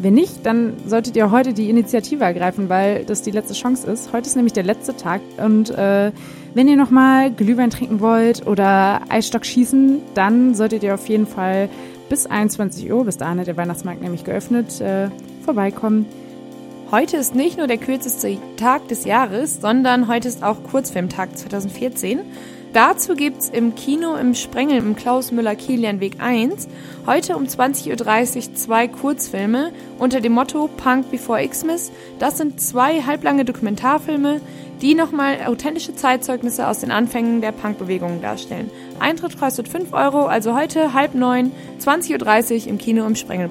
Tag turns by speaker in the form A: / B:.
A: Wenn nicht, dann solltet ihr heute die Initiative ergreifen, weil das die letzte Chance ist. Heute ist nämlich der letzte Tag und äh, wenn ihr nochmal Glühwein trinken wollt oder Eisstock schießen, dann solltet ihr auf jeden Fall bis 21 Uhr, bis dahin hat der Weihnachtsmarkt nämlich geöffnet, äh, vorbeikommen.
B: Heute ist nicht nur der kürzeste Tag des Jahres, sondern heute ist auch Kurzfilmtag 2014. Dazu gibt's im Kino im Sprengel im Klaus Müller-Kilian-Weg 1 heute um 20.30 Uhr zwei Kurzfilme unter dem Motto Punk Before Xmas. Das sind zwei halblange Dokumentarfilme, die nochmal authentische Zeitzeugnisse aus den Anfängen der Punkbewegung darstellen. Eintritt kostet 5 Euro, also heute halb neun, 20.30 Uhr im Kino im Sprengel.